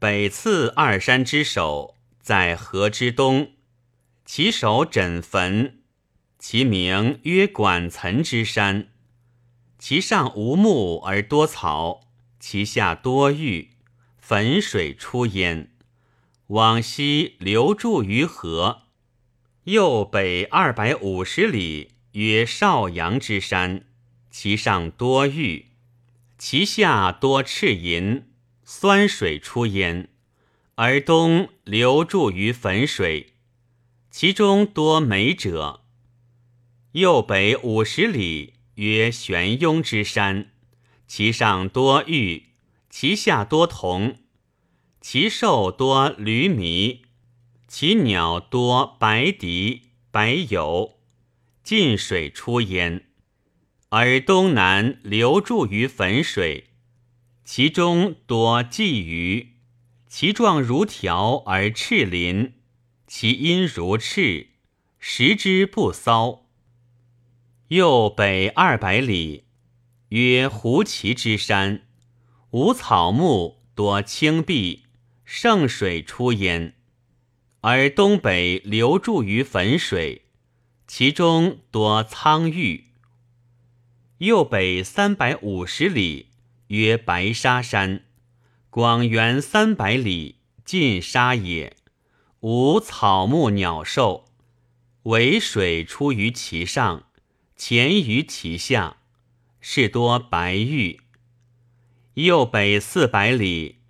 北次二山之首，在河之东，其首枕坟，其名曰管岑之山。其上无木而多草，其下多玉，汾水出焉。往西流注于河。右北二百五十里，曰少阳之山，其上多玉，其下多赤银，酸水出焉，而东流注于汾水，其中多美者。右北五十里，曰玄雍之山，其上多玉，其下多铜，其兽多驴麋。其鸟多白狄、白鼬，近水出焉，而东南流注于汾水，其中多鲫鱼，其状如条而赤鳞，其音如赤，食之不骚。右北二百里，曰胡骑之山，无草木，多青碧，盛水出焉。而东北流注于汾水，其中多苍玉。右北三百五十里，曰白沙山，广元三百里，尽沙也，无草木鸟兽，唯水出于其上，潜于其下，是多白玉。右北四百里，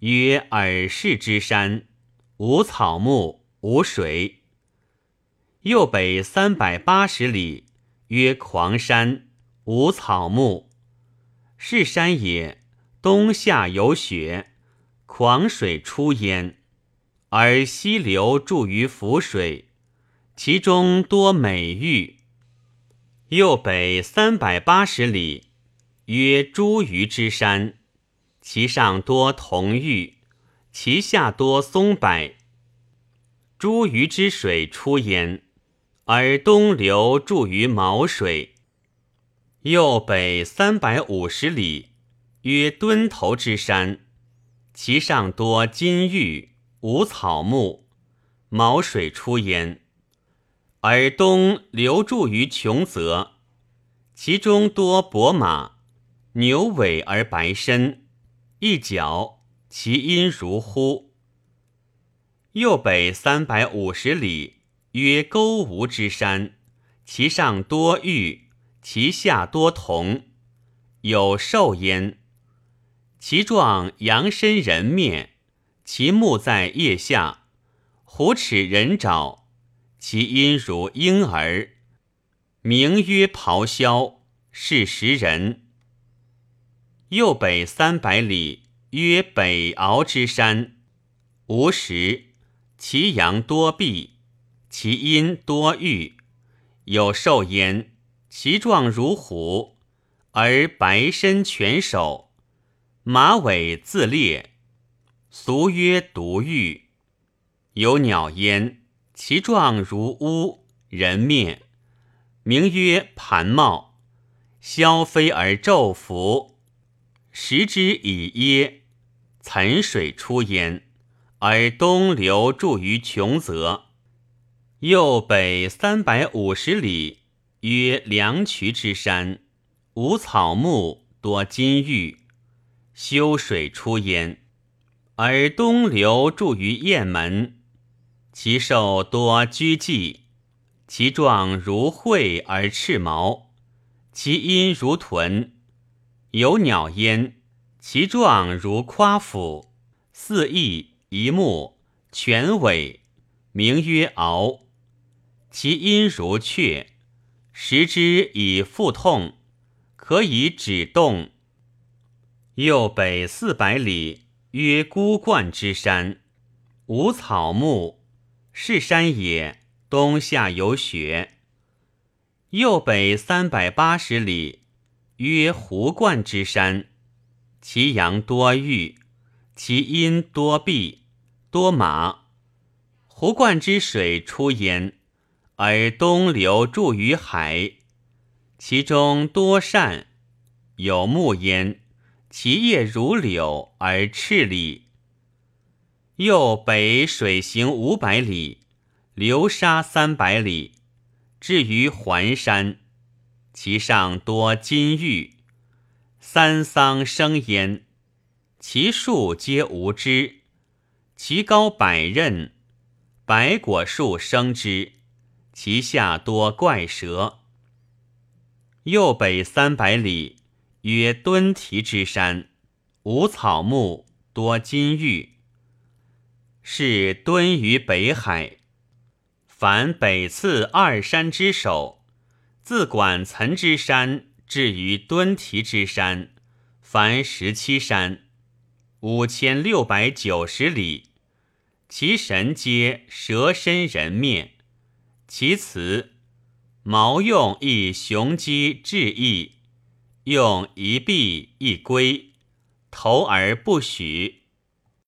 曰尔氏之山。无草木，无水。右北三百八十里，曰狂山，无草木，是山也。冬夏有雪，狂水出焉，而溪流注于浮水，其中多美玉。右北三百八十里，曰茱萸之山，其上多铜玉。其下多松柏，茱萸之水出焉，而东流注于毛水。右北三百五十里，曰墩头之山，其上多金玉，无草木，毛水出焉，而东流注于穷泽，其中多伯马，牛尾而白身，一角。其音如呼。右北三百五十里，曰勾吴之山，其上多玉，其下多铜，有兽焉。其状羊身人面，其目在腋下，虎齿人爪，其音如婴儿，名曰咆哮，是食人。右北三百里。曰北敖之山，无石，其阳多碧，其阴多玉，有兽焉，其状如虎，而白身全首，马尾自裂，俗曰独玉。有鸟焉，其状如乌，人面，名曰盘帽，萧飞而昼伏，食之以噎。岑水出焉，而东流注于穷泽。右北三百五十里，曰梁渠之山，无草木，多金玉。修水出焉，而东流注于雁门。其兽多居寂，其状如喙而赤毛，其音如豚。有鸟焉。其状如夸父，四翼一目，全尾，名曰鳌。其音如雀，食之以腹痛，可以止冻。右北四百里，曰孤冠之山，无草木，是山也。冬夏有雪。右北三百八十里，曰胡冠之山。其阳多玉，其阴多碧，多马。湖灌之水出焉，而东流注于海。其中多善，有木焉，其叶如柳而赤里。又北水行五百里，流沙三百里，至于环山，其上多金玉，三桑生焉，其树皆无枝，其高百仞，百果树生之，其下多怪蛇。右北三百里，曰敦提之山，无草木，多金玉，是敦于北海。凡北次二山之首，自管岑之山至于敦提之山。凡十七山，五千六百九十里，其神皆蛇身人面，其词毛用一雄鸡志意，用一璧一龟，投而不许。